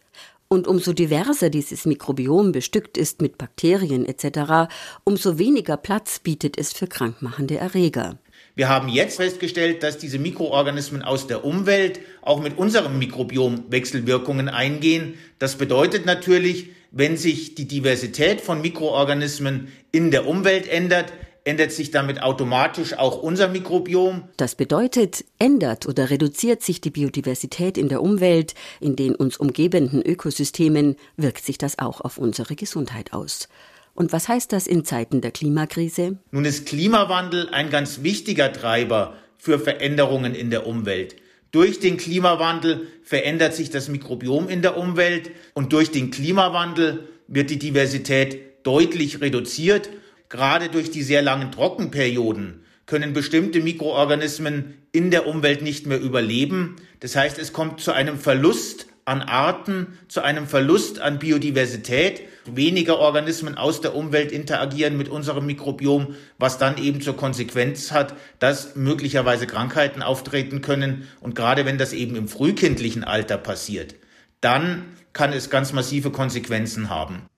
Und umso diverser dieses Mikrobiom bestückt ist mit Bakterien etc., umso weniger Platz bietet es für krankmachende Erreger. Wir haben jetzt festgestellt, dass diese Mikroorganismen aus der Umwelt auch mit unserem Mikrobiom Wechselwirkungen eingehen. Das bedeutet natürlich, wenn sich die Diversität von Mikroorganismen in der Umwelt ändert, ändert sich damit automatisch auch unser Mikrobiom. Das bedeutet, ändert oder reduziert sich die Biodiversität in der Umwelt, in den uns umgebenden Ökosystemen, wirkt sich das auch auf unsere Gesundheit aus. Und was heißt das in Zeiten der Klimakrise? Nun ist Klimawandel ein ganz wichtiger Treiber für Veränderungen in der Umwelt. Durch den Klimawandel verändert sich das Mikrobiom in der Umwelt und durch den Klimawandel wird die Diversität deutlich reduziert. Gerade durch die sehr langen Trockenperioden können bestimmte Mikroorganismen in der Umwelt nicht mehr überleben. Das heißt, es kommt zu einem Verlust an Arten, zu einem Verlust an Biodiversität. Weniger Organismen aus der Umwelt interagieren mit unserem Mikrobiom, was dann eben zur Konsequenz hat, dass möglicherweise Krankheiten auftreten können. Und gerade wenn das eben im frühkindlichen Alter passiert, dann kann es ganz massive Konsequenzen haben.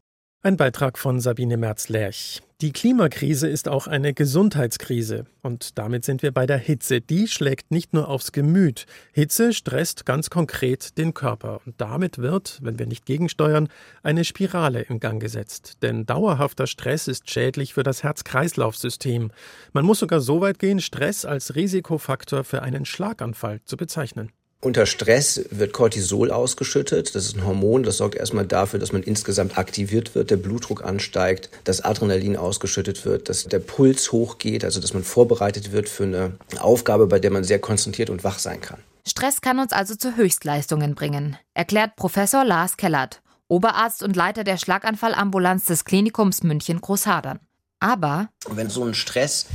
Ein Beitrag von Sabine Merz-Lerch. Die Klimakrise ist auch eine Gesundheitskrise. Und damit sind wir bei der Hitze. Die schlägt nicht nur aufs Gemüt. Hitze stresst ganz konkret den Körper. Und damit wird, wenn wir nicht gegensteuern, eine Spirale in Gang gesetzt. Denn dauerhafter Stress ist schädlich für das Herz-Kreislauf-System. Man muss sogar so weit gehen, Stress als Risikofaktor für einen Schlaganfall zu bezeichnen. Unter Stress wird Cortisol ausgeschüttet. Das ist ein Hormon, das sorgt erstmal dafür, dass man insgesamt aktiviert wird, der Blutdruck ansteigt, dass Adrenalin ausgeschüttet wird, dass der Puls hochgeht, also dass man vorbereitet wird für eine Aufgabe, bei der man sehr konzentriert und wach sein kann. Stress kann uns also zu Höchstleistungen bringen, erklärt Professor Lars Kellert, Oberarzt und Leiter der Schlaganfallambulanz des Klinikums München Großhadern. Aber wenn so ein Stress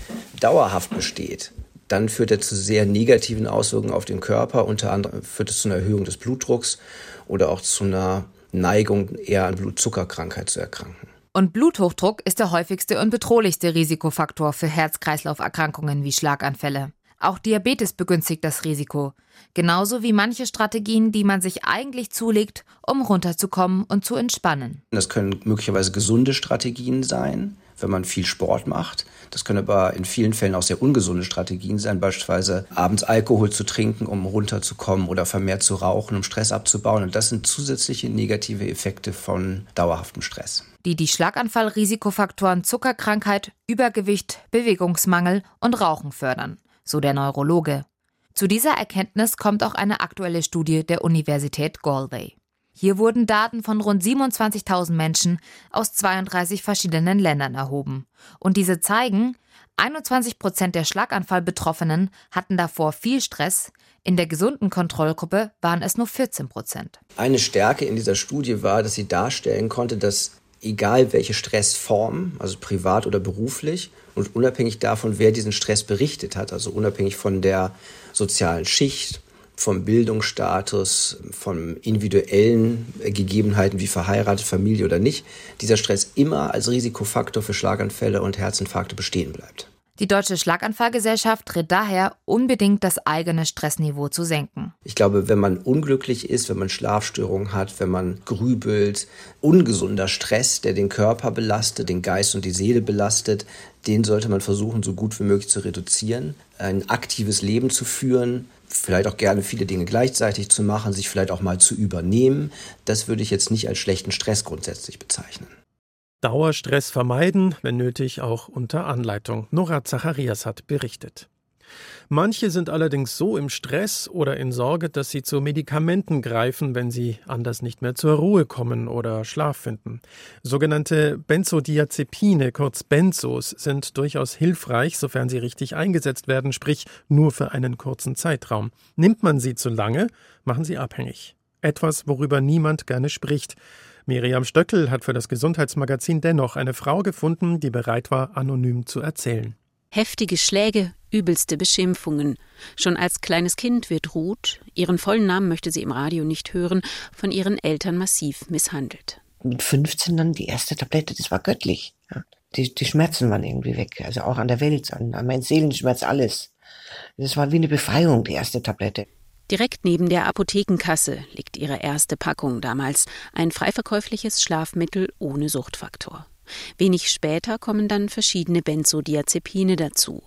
dauerhaft besteht, dann führt er zu sehr negativen Auswirkungen auf den Körper. Unter anderem führt es zu einer Erhöhung des Blutdrucks oder auch zu einer Neigung, eher an Blutzuckerkrankheit zu erkranken. Und Bluthochdruck ist der häufigste und bedrohlichste Risikofaktor für Herz-Kreislauf-Erkrankungen wie Schlaganfälle. Auch Diabetes begünstigt das Risiko, genauso wie manche Strategien, die man sich eigentlich zulegt, um runterzukommen und zu entspannen. Das können möglicherweise gesunde Strategien sein, wenn man viel Sport macht. Das können aber in vielen Fällen auch sehr ungesunde Strategien sein, beispielsweise abends Alkohol zu trinken, um runterzukommen oder vermehrt zu rauchen, um Stress abzubauen. Und das sind zusätzliche negative Effekte von dauerhaftem Stress. Die die Schlaganfall-Risikofaktoren Zuckerkrankheit, Übergewicht, Bewegungsmangel und Rauchen fördern, so der Neurologe. Zu dieser Erkenntnis kommt auch eine aktuelle Studie der Universität Galway. Hier wurden Daten von rund 27.000 Menschen aus 32 verschiedenen Ländern erhoben. Und diese zeigen, 21 Prozent der Schlaganfallbetroffenen hatten davor viel Stress. In der gesunden Kontrollgruppe waren es nur 14 Prozent. Eine Stärke in dieser Studie war, dass sie darstellen konnte, dass egal welche Stressform, also privat oder beruflich, und unabhängig davon, wer diesen Stress berichtet hat, also unabhängig von der sozialen Schicht, vom Bildungsstatus, von individuellen Gegebenheiten wie verheiratet, Familie oder nicht, dieser Stress immer als Risikofaktor für Schlaganfälle und Herzinfarkte bestehen bleibt. Die Deutsche Schlaganfallgesellschaft rät daher, unbedingt das eigene Stressniveau zu senken. Ich glaube, wenn man unglücklich ist, wenn man Schlafstörungen hat, wenn man grübelt, ungesunder Stress, der den Körper belastet, den Geist und die Seele belastet, den sollte man versuchen, so gut wie möglich zu reduzieren, ein aktives Leben zu führen, vielleicht auch gerne viele Dinge gleichzeitig zu machen, sich vielleicht auch mal zu übernehmen, das würde ich jetzt nicht als schlechten Stress grundsätzlich bezeichnen. Dauerstress vermeiden, wenn nötig auch unter Anleitung. Nora Zacharias hat berichtet. Manche sind allerdings so im Stress oder in Sorge, dass sie zu Medikamenten greifen, wenn sie anders nicht mehr zur Ruhe kommen oder Schlaf finden. Sogenannte Benzodiazepine, kurz Benzos, sind durchaus hilfreich, sofern sie richtig eingesetzt werden, sprich nur für einen kurzen Zeitraum. Nimmt man sie zu lange, machen sie abhängig. Etwas, worüber niemand gerne spricht. Miriam Stöckel hat für das Gesundheitsmagazin dennoch eine Frau gefunden, die bereit war, anonym zu erzählen. Heftige Schläge, übelste Beschimpfungen. Schon als kleines Kind wird Ruth, ihren vollen Namen möchte sie im Radio nicht hören, von ihren Eltern massiv misshandelt. Mit 15 dann die erste Tablette, das war göttlich. Ja. Die, die Schmerzen waren irgendwie weg, also auch an der Welt, an, an meinen Seelenschmerz, alles. Das war wie eine Befreiung, die erste Tablette. Direkt neben der Apothekenkasse liegt ihre erste Packung damals, ein freiverkäufliches Schlafmittel ohne Suchtfaktor. Wenig später kommen dann verschiedene Benzodiazepine dazu.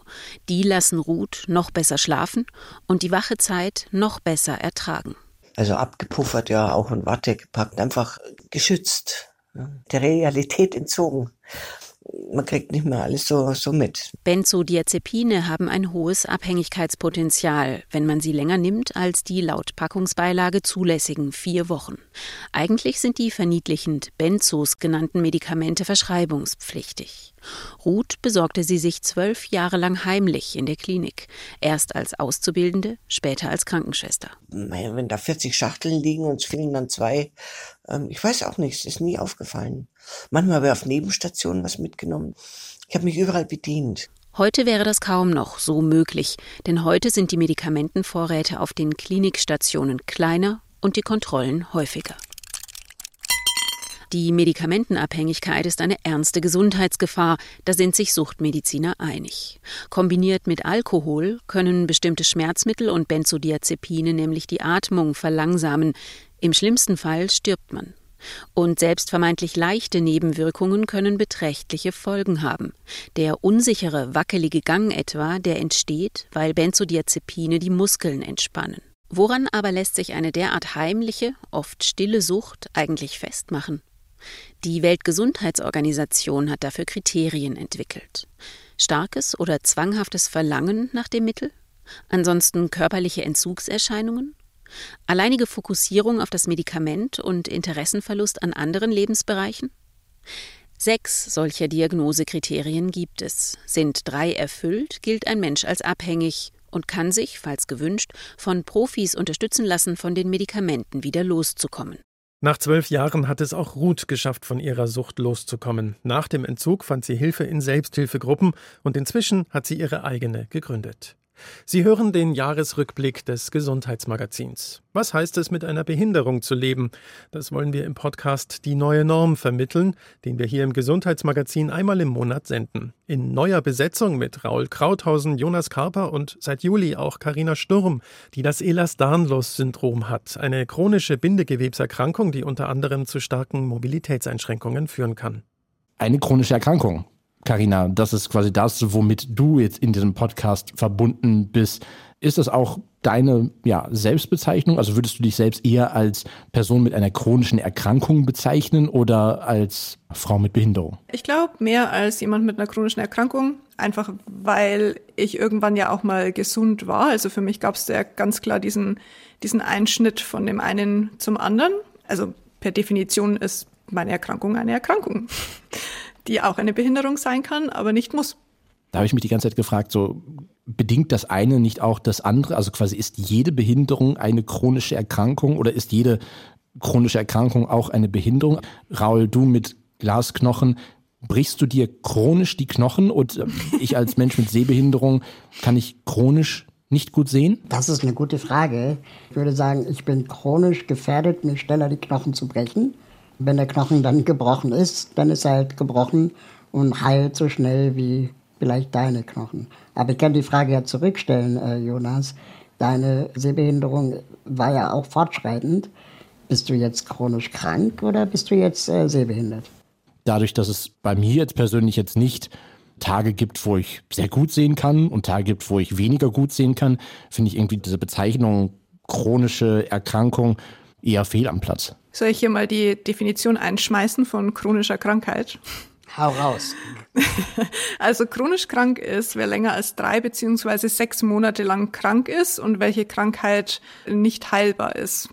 Die lassen Ruth noch besser schlafen und die wache Zeit noch besser ertragen. Also abgepuffert, ja, auch in Watte gepackt, einfach geschützt, der Realität entzogen. Man kriegt nicht mehr alles so, so mit. Benzodiazepine haben ein hohes Abhängigkeitspotenzial, wenn man sie länger nimmt als die laut Packungsbeilage zulässigen vier Wochen. Eigentlich sind die verniedlichend Benzos genannten Medikamente verschreibungspflichtig. Ruth besorgte sie sich zwölf Jahre lang heimlich in der Klinik. Erst als Auszubildende, später als Krankenschwester. Wenn da 40 Schachteln liegen und es fehlen dann zwei, ähm, ich weiß auch nicht, es ist nie aufgefallen. Manchmal habe ich auf Nebenstationen was mitgenommen. Ich habe mich überall bedient. Heute wäre das kaum noch so möglich, denn heute sind die Medikamentenvorräte auf den Klinikstationen kleiner und die Kontrollen häufiger. Die Medikamentenabhängigkeit ist eine ernste Gesundheitsgefahr, da sind sich Suchtmediziner einig. Kombiniert mit Alkohol können bestimmte Schmerzmittel und Benzodiazepine nämlich die Atmung verlangsamen. Im schlimmsten Fall stirbt man. Und selbst vermeintlich leichte Nebenwirkungen können beträchtliche Folgen haben. Der unsichere, wackelige Gang etwa, der entsteht, weil Benzodiazepine die Muskeln entspannen. Woran aber lässt sich eine derart heimliche, oft stille Sucht eigentlich festmachen? Die Weltgesundheitsorganisation hat dafür Kriterien entwickelt. Starkes oder zwanghaftes Verlangen nach dem Mittel? Ansonsten körperliche Entzugserscheinungen? Alleinige Fokussierung auf das Medikament und Interessenverlust an anderen Lebensbereichen? Sechs solcher Diagnosekriterien gibt es. Sind drei erfüllt, gilt ein Mensch als abhängig und kann sich, falls gewünscht, von Profis unterstützen lassen, von den Medikamenten wieder loszukommen. Nach zwölf Jahren hat es auch Ruth geschafft, von ihrer Sucht loszukommen. Nach dem Entzug fand sie Hilfe in Selbsthilfegruppen und inzwischen hat sie ihre eigene gegründet. Sie hören den Jahresrückblick des Gesundheitsmagazins. Was heißt es, mit einer Behinderung zu leben? Das wollen wir im Podcast Die neue Norm vermitteln, den wir hier im Gesundheitsmagazin einmal im Monat senden. In neuer Besetzung mit Raul Krauthausen, Jonas Karper und seit Juli auch Karina Sturm, die das Ehlers-Danlos-Syndrom hat, eine chronische Bindegewebserkrankung, die unter anderem zu starken Mobilitätseinschränkungen führen kann. Eine chronische Erkrankung. Karina, das ist quasi das, womit du jetzt in diesem Podcast verbunden bist. Ist das auch deine ja, Selbstbezeichnung? Also würdest du dich selbst eher als Person mit einer chronischen Erkrankung bezeichnen oder als Frau mit Behinderung? Ich glaube, mehr als jemand mit einer chronischen Erkrankung. Einfach weil ich irgendwann ja auch mal gesund war. Also für mich gab es ja ganz klar diesen, diesen Einschnitt von dem einen zum anderen. Also per Definition ist meine Erkrankung eine Erkrankung die auch eine Behinderung sein kann, aber nicht muss. Da habe ich mich die ganze Zeit gefragt, so bedingt das eine nicht auch das andere? Also quasi ist jede Behinderung eine chronische Erkrankung oder ist jede chronische Erkrankung auch eine Behinderung? Raul, du mit Glasknochen, brichst du dir chronisch die Knochen und äh, ich als Mensch mit Sehbehinderung kann ich chronisch nicht gut sehen? Das ist eine gute Frage. Ich würde sagen, ich bin chronisch gefährdet, mir schneller die Knochen zu brechen. Wenn der Knochen dann gebrochen ist, dann ist er halt gebrochen und heilt so schnell wie vielleicht deine Knochen. Aber ich kann die Frage ja zurückstellen, äh, Jonas. Deine Sehbehinderung war ja auch fortschreitend. Bist du jetzt chronisch krank oder bist du jetzt äh, sehbehindert? Dadurch, dass es bei mir jetzt persönlich jetzt nicht Tage gibt, wo ich sehr gut sehen kann und Tage gibt, wo ich weniger gut sehen kann, finde ich irgendwie diese Bezeichnung chronische Erkrankung eher fehl am Platz. Soll ich hier mal die Definition einschmeißen von chronischer Krankheit? Hau raus. Also chronisch krank ist, wer länger als drei beziehungsweise sechs Monate lang krank ist und welche Krankheit nicht heilbar ist.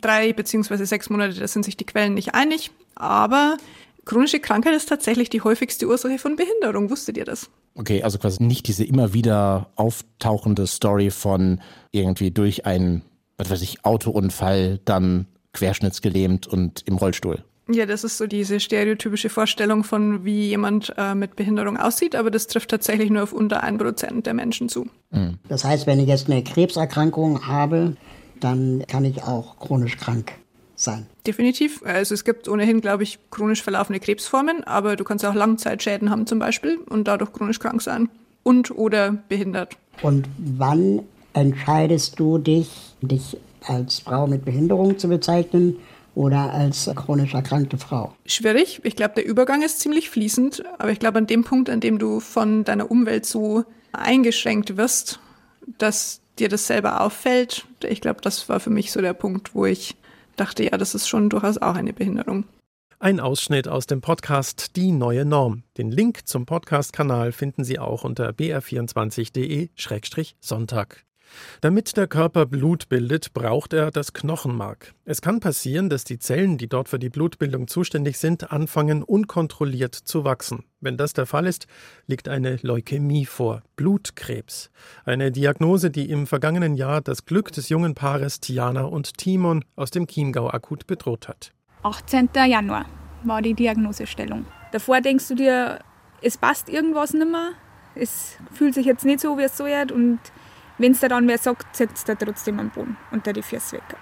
Drei beziehungsweise sechs Monate, da sind sich die Quellen nicht einig, aber chronische Krankheit ist tatsächlich die häufigste Ursache von Behinderung. Wusstet ihr das? Okay, also quasi nicht diese immer wieder auftauchende Story von irgendwie durch einen, was weiß ich, Autounfall dann querschnittsgelähmt und im Rollstuhl. Ja, das ist so diese stereotypische Vorstellung von, wie jemand äh, mit Behinderung aussieht, aber das trifft tatsächlich nur auf unter ein Prozent der Menschen zu. Mhm. Das heißt, wenn ich jetzt eine Krebserkrankung habe, dann kann ich auch chronisch krank sein. Definitiv. Also es gibt ohnehin, glaube ich, chronisch verlaufende Krebsformen, aber du kannst auch Langzeitschäden haben zum Beispiel und dadurch chronisch krank sein und oder behindert. Und wann entscheidest du dich, dich als Frau mit Behinderung zu bezeichnen oder als chronisch erkrankte Frau? Schwierig. Ich glaube, der Übergang ist ziemlich fließend, aber ich glaube, an dem Punkt, an dem du von deiner Umwelt so eingeschränkt wirst, dass dir das selber auffällt, ich glaube, das war für mich so der Punkt, wo ich dachte, ja, das ist schon durchaus auch eine Behinderung. Ein Ausschnitt aus dem Podcast Die neue Norm. Den Link zum Podcast-Kanal finden Sie auch unter br24.de-sonntag. Damit der Körper Blut bildet, braucht er das Knochenmark. Es kann passieren, dass die Zellen, die dort für die Blutbildung zuständig sind, anfangen unkontrolliert zu wachsen. Wenn das der Fall ist, liegt eine Leukämie vor, Blutkrebs. Eine Diagnose, die im vergangenen Jahr das Glück des jungen Paares Tiana und Timon aus dem Chiemgau akut bedroht hat. 18. Januar war die Diagnosestellung. Davor denkst du dir, es passt irgendwas nicht mehr. Es fühlt sich jetzt nicht so, wie es so wird und wenn es da dann wer sagt, setzt er trotzdem am Boden unter die Füße weg.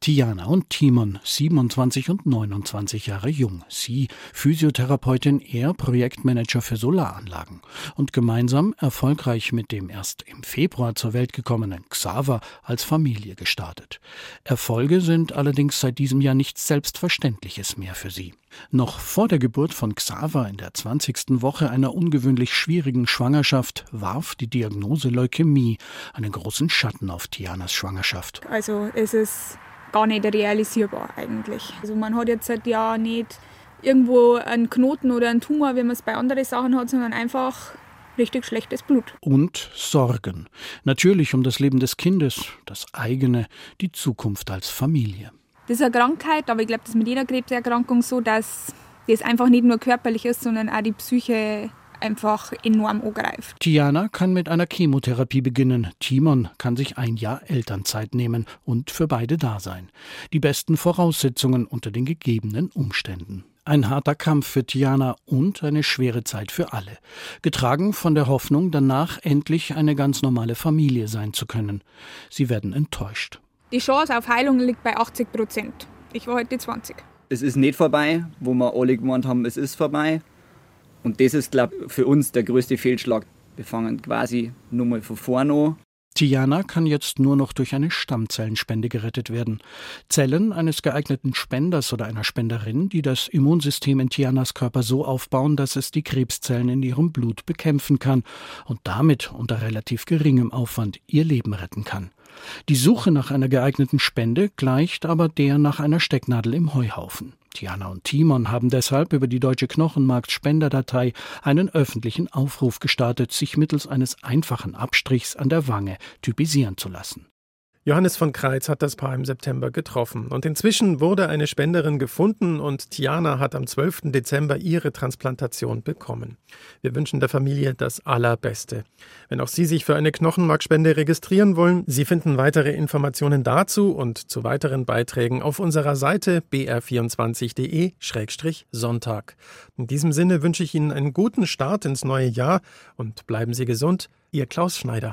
Tiana und Timon, 27 und 29 Jahre jung. Sie Physiotherapeutin, er Projektmanager für Solaranlagen. Und gemeinsam erfolgreich mit dem erst im Februar zur Welt gekommenen Xaver als Familie gestartet. Erfolge sind allerdings seit diesem Jahr nichts Selbstverständliches mehr für sie. Noch vor der Geburt von Xaver in der 20. Woche einer ungewöhnlich schwierigen Schwangerschaft warf die Diagnose Leukämie einen großen Schatten auf Tianas Schwangerschaft. Also es ist gar nicht realisierbar eigentlich. Also man hat jetzt seit Jahren nicht irgendwo einen Knoten oder einen Tumor, wie man es bei anderen Sachen hat, sondern einfach richtig schlechtes Blut. Und Sorgen. Natürlich um das Leben des Kindes, das eigene, die Zukunft als Familie. Das ist eine Krankheit, aber ich glaube, das ist mit jeder Krebserkrankung so, dass das einfach nicht nur körperlich ist, sondern auch die Psyche einfach enorm angreift. Tiana kann mit einer Chemotherapie beginnen. Timon kann sich ein Jahr Elternzeit nehmen und für beide da sein. Die besten Voraussetzungen unter den gegebenen Umständen. Ein harter Kampf für Tiana und eine schwere Zeit für alle. Getragen von der Hoffnung, danach endlich eine ganz normale Familie sein zu können. Sie werden enttäuscht. Die Chance auf Heilung liegt bei 80 Prozent. Ich war heute 20. Es ist nicht vorbei, wo wir alle gemeint haben, es ist vorbei. Und das ist, glaube ich, für uns der größte Fehlschlag. Wir fangen quasi nur mal von vorne an. Tiana kann jetzt nur noch durch eine Stammzellenspende gerettet werden. Zellen eines geeigneten Spenders oder einer Spenderin, die das Immunsystem in Tianas Körper so aufbauen, dass es die Krebszellen in ihrem Blut bekämpfen kann und damit unter relativ geringem Aufwand ihr Leben retten kann. Die Suche nach einer geeigneten Spende gleicht aber der nach einer Stecknadel im Heuhaufen. Tiana und Timon haben deshalb über die Deutsche Knochenmarkt-Spenderdatei einen öffentlichen Aufruf gestartet, sich mittels eines einfachen Abstrichs an der Wange typisieren zu lassen. Johannes von Kreitz hat das Paar im September getroffen und inzwischen wurde eine Spenderin gefunden und Tiana hat am 12. Dezember ihre Transplantation bekommen. Wir wünschen der Familie das Allerbeste. Wenn auch Sie sich für eine Knochenmarkspende registrieren wollen, Sie finden weitere Informationen dazu und zu weiteren Beiträgen auf unserer Seite br24.de-sonntag. In diesem Sinne wünsche ich Ihnen einen guten Start ins neue Jahr und bleiben Sie gesund. Ihr Klaus Schneider.